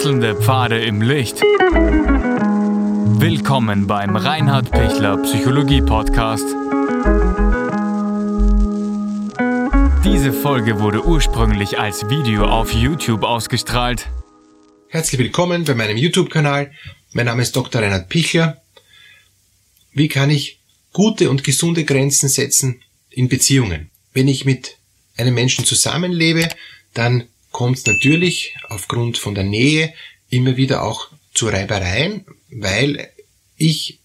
Wechselnde Pfade im Licht. Willkommen beim Reinhard Pichler Psychologie Podcast. Diese Folge wurde ursprünglich als Video auf YouTube ausgestrahlt. Herzlich willkommen bei meinem YouTube-Kanal. Mein Name ist Dr. Reinhard Pichler. Wie kann ich gute und gesunde Grenzen setzen in Beziehungen? Wenn ich mit einem Menschen zusammenlebe, dann kommt es natürlich aufgrund von der Nähe immer wieder auch zu Reibereien, weil ich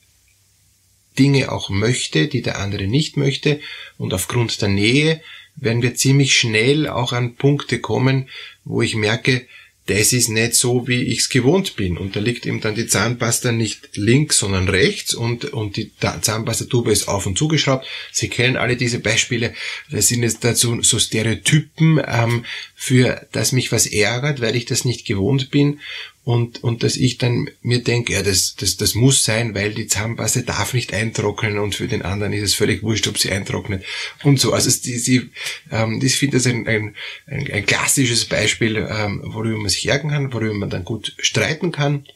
Dinge auch möchte, die der andere nicht möchte. Und aufgrund der Nähe werden wir ziemlich schnell auch an Punkte kommen, wo ich merke, das ist nicht so, wie ich es gewohnt bin. Und da liegt eben dann die Zahnpasta nicht links, sondern rechts und, und die Zahnpastatube ist auf und zugeschraubt. Sie kennen alle diese Beispiele. Das sind jetzt dazu so Stereotypen, ähm, für dass mich was ärgert, weil ich das nicht gewohnt bin und, und dass ich dann mir denke, ja, das, das, das muss sein, weil die Zahnpasta darf nicht eintrocknen und für den anderen ist es völlig wurscht, ob sie eintrocknet und so. Also die, die, ähm, ich finde das ein, ein, ein, ein klassisches Beispiel, ähm, worüber man sich ärgern kann, worüber man dann gut streiten kann.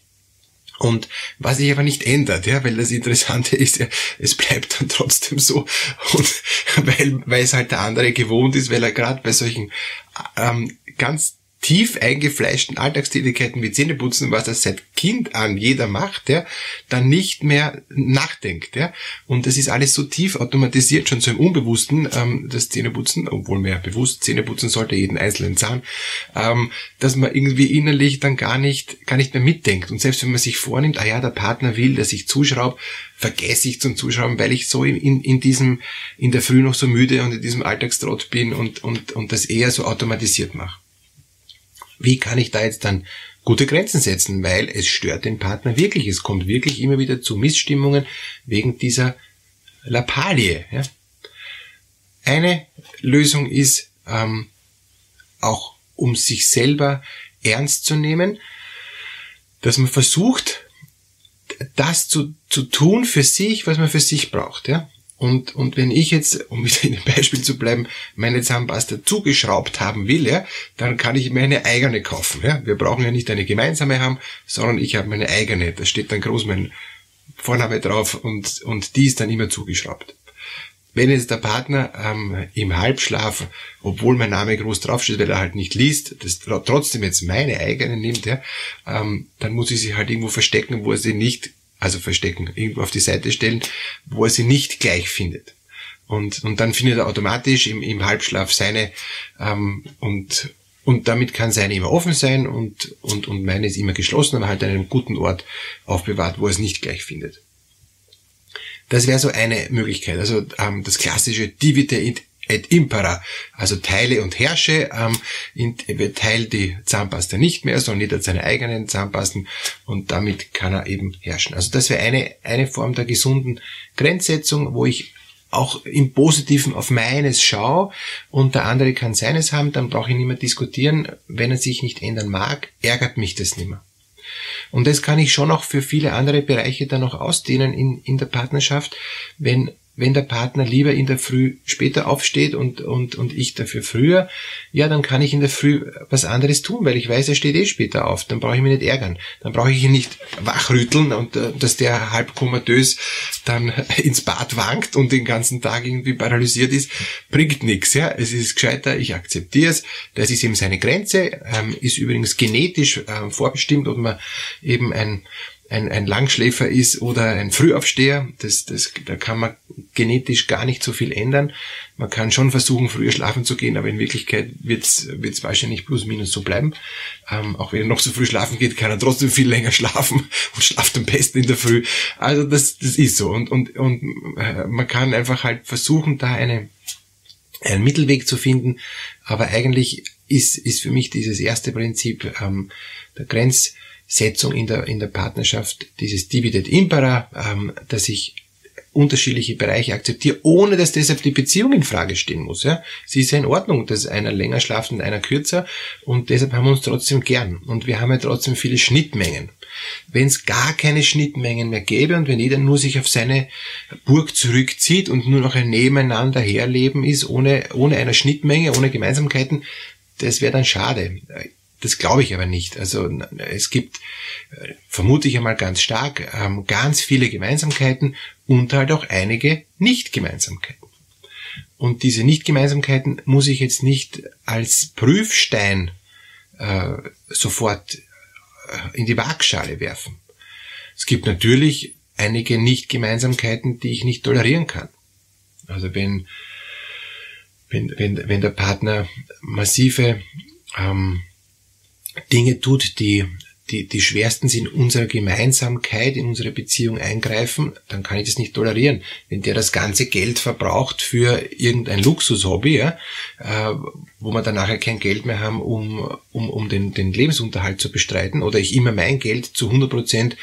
Und was sich aber nicht ändert, ja, weil das Interessante ist ja, es bleibt dann trotzdem so und weil, weil es halt der andere gewohnt ist, weil er gerade bei solchen ähm, ganz tief eingefleischten Alltagstätigkeiten wie Zähneputzen, was er seit Kind an jeder macht, ja, dann nicht mehr nachdenkt. Ja. Und das ist alles so tief automatisiert, schon so im Unbewussten, ähm, das Zähneputzen, obwohl man ja bewusst Zähneputzen sollte, jeden einzelnen Zahn, ähm, dass man irgendwie innerlich dann gar nicht, gar nicht mehr mitdenkt. Und selbst wenn man sich vornimmt, ah ja, der Partner will, dass ich zuschraube, vergesse ich zum Zuschrauben, weil ich so in, in, in diesem, in der Früh noch so müde und in diesem Alltagstrott bin und, und, und das eher so automatisiert mache. Wie kann ich da jetzt dann gute Grenzen setzen? Weil es stört den Partner wirklich. Es kommt wirklich immer wieder zu Missstimmungen wegen dieser Lappalie. Ja? Eine Lösung ist ähm, auch, um sich selber ernst zu nehmen, dass man versucht, das zu, zu tun für sich, was man für sich braucht. Ja? Und, und wenn ich jetzt, um wieder in dem Beispiel zu bleiben, meine Zahnpasta zugeschraubt haben will, ja, dann kann ich mir eine eigene kaufen. Ja. Wir brauchen ja nicht eine gemeinsame haben, sondern ich habe meine eigene. Da steht dann groß mein Vorname drauf und, und die ist dann immer zugeschraubt. Wenn jetzt der Partner ähm, im Halbschlaf, obwohl mein Name groß draufsteht, weil er halt nicht liest, das trotzdem jetzt meine eigene nimmt, ja, ähm, dann muss ich sie halt irgendwo verstecken, wo er sie nicht also verstecken, irgendwo auf die Seite stellen, wo er sie nicht gleich findet. Und, und dann findet er automatisch im, im Halbschlaf seine ähm, und und damit kann seine immer offen sein und, und, und meine ist immer geschlossen, aber halt an einem guten Ort aufbewahrt, wo er es nicht gleich findet. Das wäre so eine Möglichkeit. Also ähm, das klassische Divide et impera, also teile und herrsche, ähm, in, teilt die Zahnpasta nicht mehr, sondern jeder hat seine eigenen Zahnpasten und damit kann er eben herrschen. Also das wäre eine, eine Form der gesunden Grenzsetzung, wo ich auch im Positiven auf meines schaue und der andere kann seines haben, dann brauche ich nicht mehr diskutieren. Wenn er sich nicht ändern mag, ärgert mich das nicht mehr. Und das kann ich schon auch für viele andere Bereiche dann noch ausdehnen in, in der Partnerschaft, wenn wenn der Partner lieber in der Früh später aufsteht und, und, und ich dafür früher, ja, dann kann ich in der Früh was anderes tun, weil ich weiß, er steht eh später auf. Dann brauche ich mich nicht ärgern. Dann brauche ich ihn nicht wachrütteln und äh, dass der halb komatös dann ins Bad wankt und den ganzen Tag irgendwie paralysiert ist, bringt nichts. Ja? Es ist gescheiter, ich akzeptiere es. Das ist eben seine Grenze, ähm, ist übrigens genetisch äh, vorbestimmt, ob man eben ein ein, ein Langschläfer ist oder ein Frühaufsteher. Das, das, da kann man genetisch gar nicht so viel ändern. Man kann schon versuchen, früher schlafen zu gehen, aber in Wirklichkeit wird es wahrscheinlich plus minus so bleiben. Ähm, auch wenn er noch so früh schlafen geht, kann er trotzdem viel länger schlafen und schlaft am besten in der Früh. Also das, das ist so. Und, und, und äh, man kann einfach halt versuchen, da eine, einen Mittelweg zu finden. Aber eigentlich ist, ist für mich dieses erste Prinzip ähm, der Grenz Setzung in der, in der Partnerschaft, dieses Dividend Impera, ähm, dass ich unterschiedliche Bereiche akzeptiere, ohne dass deshalb die Beziehung in Frage stehen muss. Ja? Sie ist ja in Ordnung, dass einer länger schlaft und einer kürzer und deshalb haben wir uns trotzdem gern und wir haben ja trotzdem viele Schnittmengen. Wenn es gar keine Schnittmengen mehr gäbe und wenn jeder nur sich auf seine Burg zurückzieht und nur noch ein Nebeneinander herleben ist, ohne, ohne einer Schnittmenge, ohne Gemeinsamkeiten, das wäre dann schade Das glaube ich aber nicht. Also es gibt, äh, vermute ich einmal ganz stark, ähm, ganz viele Gemeinsamkeiten und halt auch einige Nicht-Gemeinsamkeiten. Und diese Nicht-Gemeinsamkeiten muss ich jetzt nicht als Prüfstein äh, sofort äh, in die Waagschale werfen. Es gibt natürlich einige Nicht-Gemeinsamkeiten, die ich nicht tolerieren kann. Also wenn, wenn, wenn, wenn der Partner massive ähm, Dinge tut, die die, die schwersten sind unserer Gemeinsamkeit, in unsere Beziehung eingreifen, dann kann ich das nicht tolerieren. Wenn der das ganze Geld verbraucht für irgendein Luxushobby, ja, äh, wo wir dann nachher kein Geld mehr haben, um, um, um den, den Lebensunterhalt zu bestreiten, oder ich immer mein Geld zu 100 Prozent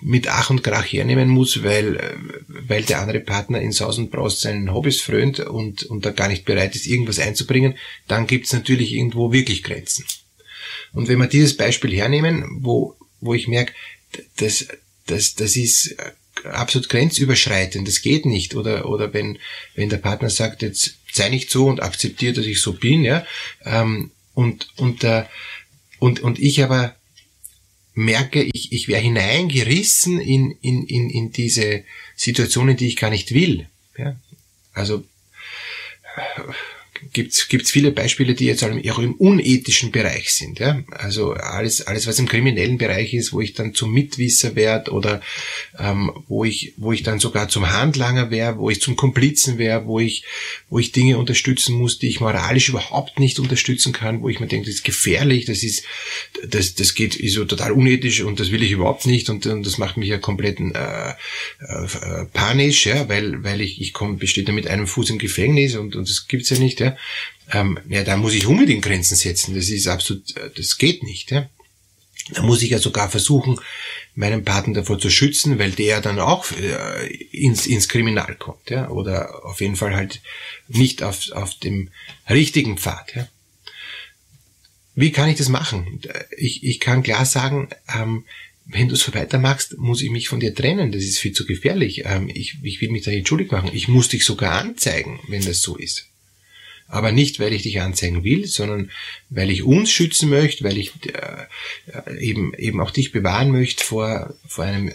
mit Ach und Krach hernehmen muss, weil, weil der andere Partner in Saus und Braus seinen Hobbys frönt und, und da gar nicht bereit ist, irgendwas einzubringen, dann gibt's natürlich irgendwo wirklich Grenzen. Und wenn wir dieses Beispiel hernehmen, wo, wo ich merke, das, das, das ist absolut grenzüberschreitend, das geht nicht. Oder, oder wenn, wenn der Partner sagt, jetzt sei nicht so und akzeptiere, dass ich so bin, ja, ähm, und, und, äh, und, und ich aber merke, ich, ich wäre hineingerissen in, in, in, in diese Situationen, die ich gar nicht will. Ja? Also gibt's gibt's viele Beispiele, die jetzt auch im unethischen Bereich sind. Ja? Also alles, alles, was im kriminellen Bereich ist, wo ich dann zum Mitwisser werde oder ähm, wo ich, wo ich dann sogar zum Handlanger wäre, wo ich zum Komplizen wäre, wo ich, wo ich Dinge unterstützen muss, die ich moralisch überhaupt nicht unterstützen kann, wo ich mir denke, das ist gefährlich, das ist, das, das geht ist so total unethisch und das will ich überhaupt nicht und, und das macht mich ja komplett äh, äh, panisch, ja, weil, weil ich, ich komme, besteht da mit einem Fuß im Gefängnis und, und das gibt's ja nicht, ja ähm, ja, da muss ich unbedingt Grenzen setzen. Das ist absolut, äh, das geht nicht. Ja. Da muss ich ja sogar versuchen, meinen Partner davor zu schützen, weil der dann auch äh, ins, ins Kriminal kommt, ja, oder auf jeden Fall halt nicht auf, auf dem richtigen Pfad, ja. Wie kann ich das machen? Ich, ich kann klar sagen, ähm, wenn du so weitermachst, muss ich mich von dir trennen. Das ist viel zu gefährlich. Ähm, ich, ich will mich da nicht schuldig machen. Ich muss dich sogar anzeigen, wenn das so ist. Aber nicht, weil ich dich anzeigen will, sondern weil ich uns schützen möchte, weil ich äh, eben, eben auch dich bewahren möchte vor, vor einem äh,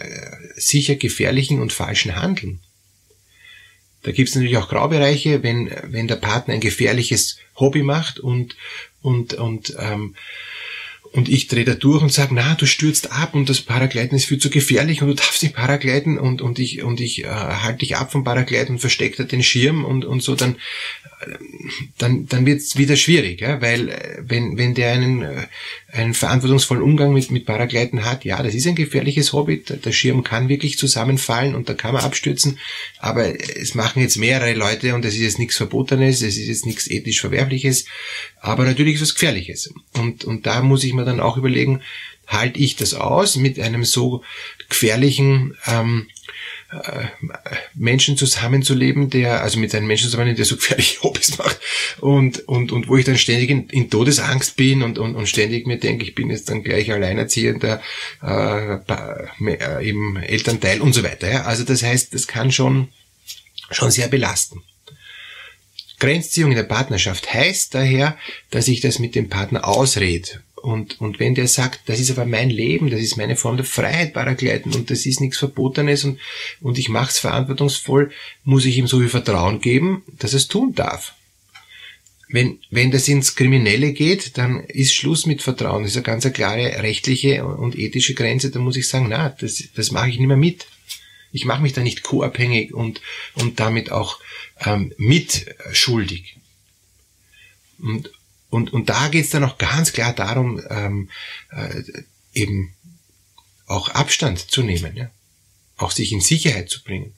sicher gefährlichen und falschen Handeln. Da gibt es natürlich auch Graubereiche, wenn, wenn der Partner ein gefährliches Hobby macht und, und, und ähm, und ich drehe da durch und sage, na, du stürzt ab und das Paragleiten ist viel zu gefährlich und du darfst nicht paragleiten und, und ich, und ich äh, halte dich ab vom Paragleiten und verstecke da den Schirm und, und so, dann, dann, dann wird es wieder schwierig, ja? weil äh, wenn, wenn der einen, äh, einen verantwortungsvollen Umgang mit, mit Paragleiten hat, ja, das ist ein gefährliches Hobby, der Schirm kann wirklich zusammenfallen und da kann man abstürzen, aber es machen jetzt mehrere Leute und es ist jetzt nichts Verbotenes, es ist jetzt nichts ethisch Verwerfliches, aber natürlich ist es Gefährliches. Und, und da muss ich mir dann auch überlegen, halte ich das aus mit einem so gefährlichen ähm, äh, Menschen zusammenzuleben, der, also mit einem Menschen zusammen, der so gefährliche Hobbys macht und, und, und wo ich dann ständig in, in Todesangst bin und, und, und ständig mir denke, ich bin jetzt dann gleich alleinerziehender äh, äh, eben Elternteil und so weiter. Ja? Also das heißt, das kann schon, schon sehr belasten. Grenzziehung in der Partnerschaft heißt daher, dass ich das mit dem Partner ausrede und, und wenn der sagt, das ist aber mein Leben, das ist meine Form der Freiheit, Paragleiten und das ist nichts Verbotenes und, und ich mache es verantwortungsvoll, muss ich ihm so viel Vertrauen geben, dass er es tun darf. Wenn, wenn das ins Kriminelle geht, dann ist Schluss mit Vertrauen. Das ist eine ganz klare rechtliche und ethische Grenze. Da muss ich sagen, na, das, das mache ich nicht mehr mit. Ich mache mich da nicht co-abhängig und, und damit auch ähm, mitschuldig. Und, und, und da geht es dann auch ganz klar darum, ähm, äh, eben auch Abstand zu nehmen, ja? auch sich in Sicherheit zu bringen.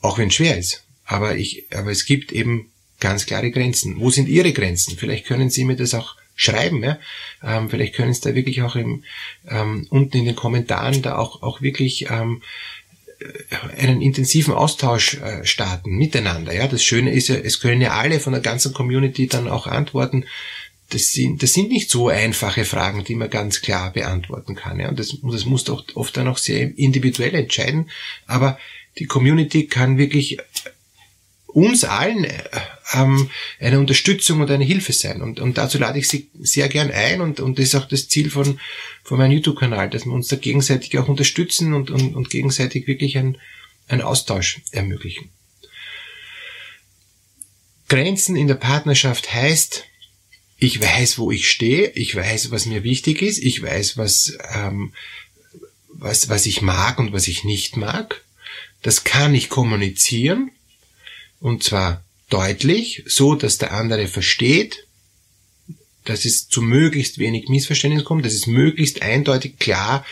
Auch wenn es schwer ist. Aber, ich, aber es gibt eben ganz klare Grenzen. Wo sind Ihre Grenzen? Vielleicht können Sie mir das auch schreiben. Ja? Ähm, vielleicht können Sie da wirklich auch im, ähm, unten in den Kommentaren da auch, auch wirklich ähm, einen intensiven Austausch äh, starten miteinander. Ja, das Schöne ist ja, es können ja alle von der ganzen Community dann auch antworten. Das sind, das sind nicht so einfache Fragen, die man ganz klar beantworten kann. Ja, und das, und das muss doch oft dann auch sehr individuell entscheiden. Aber die Community kann wirklich uns allen äh, ähm, eine Unterstützung und eine Hilfe sein. Und, und dazu lade ich Sie sehr gern ein und, und das ist auch das Ziel von, von meinem YouTube-Kanal, dass wir uns da gegenseitig auch unterstützen und, und, und gegenseitig wirklich ein, einen Austausch ermöglichen. Grenzen in der Partnerschaft heißt, ich weiß, wo ich stehe, ich weiß, was mir wichtig ist, ich weiß, was, ähm, was, was ich mag und was ich nicht mag. Das kann ich kommunizieren und zwar deutlich, so dass der andere versteht, dass es zu möglichst wenig Missverständnis kommt, dass es möglichst eindeutig, klar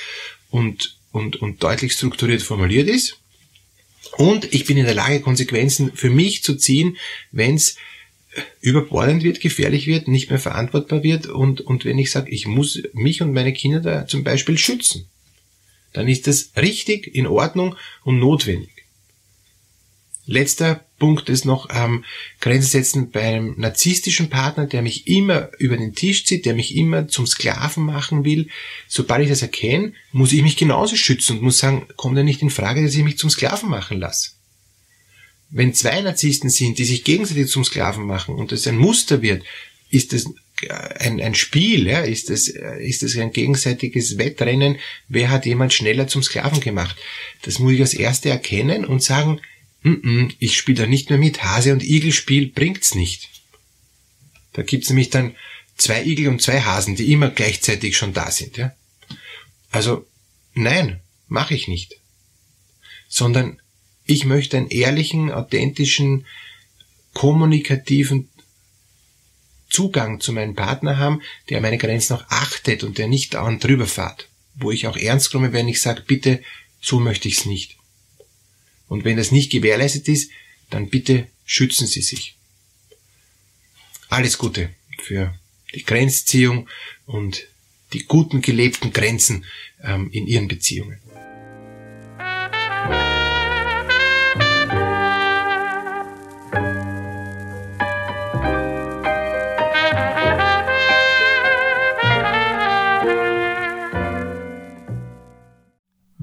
und, und, und deutlich strukturiert formuliert ist. Und ich bin in der Lage, Konsequenzen für mich zu ziehen, wenn es überbordend wird, gefährlich wird, nicht mehr verantwortbar wird und, und wenn ich sage, ich muss mich und meine Kinder da zum Beispiel schützen, dann ist das richtig, in Ordnung und notwendig. Letzter Punkt ist noch ähm, Grenzen setzen bei einem narzisstischen Partner, der mich immer über den Tisch zieht, der mich immer zum Sklaven machen will. Sobald ich das erkenne, muss ich mich genauso schützen und muss sagen, kommt er nicht in Frage, dass ich mich zum Sklaven machen lasse. Wenn zwei Narzissten sind, die sich gegenseitig zum Sklaven machen und das ein Muster wird, ist das ein, ein Spiel, ja? ist, das, ist das ein gegenseitiges Wettrennen, wer hat jemand schneller zum Sklaven gemacht. Das muss ich als Erste erkennen und sagen, ich spiele da nicht mehr mit. Hase und Igel Spiel bringt's nicht. Da gibt's nämlich dann zwei Igel und zwei Hasen, die immer gleichzeitig schon da sind. Ja? Also nein, mache ich nicht. Sondern ich möchte einen ehrlichen, authentischen, kommunikativen Zugang zu meinem Partner haben, der meine Grenzen auch achtet und der nicht dauernd drüber fährt. Wo ich auch ernst komme, wenn ich sage, bitte, so möchte ich's nicht. Und wenn das nicht gewährleistet ist, dann bitte schützen Sie sich. Alles Gute für die Grenzziehung und die guten gelebten Grenzen ähm, in Ihren Beziehungen.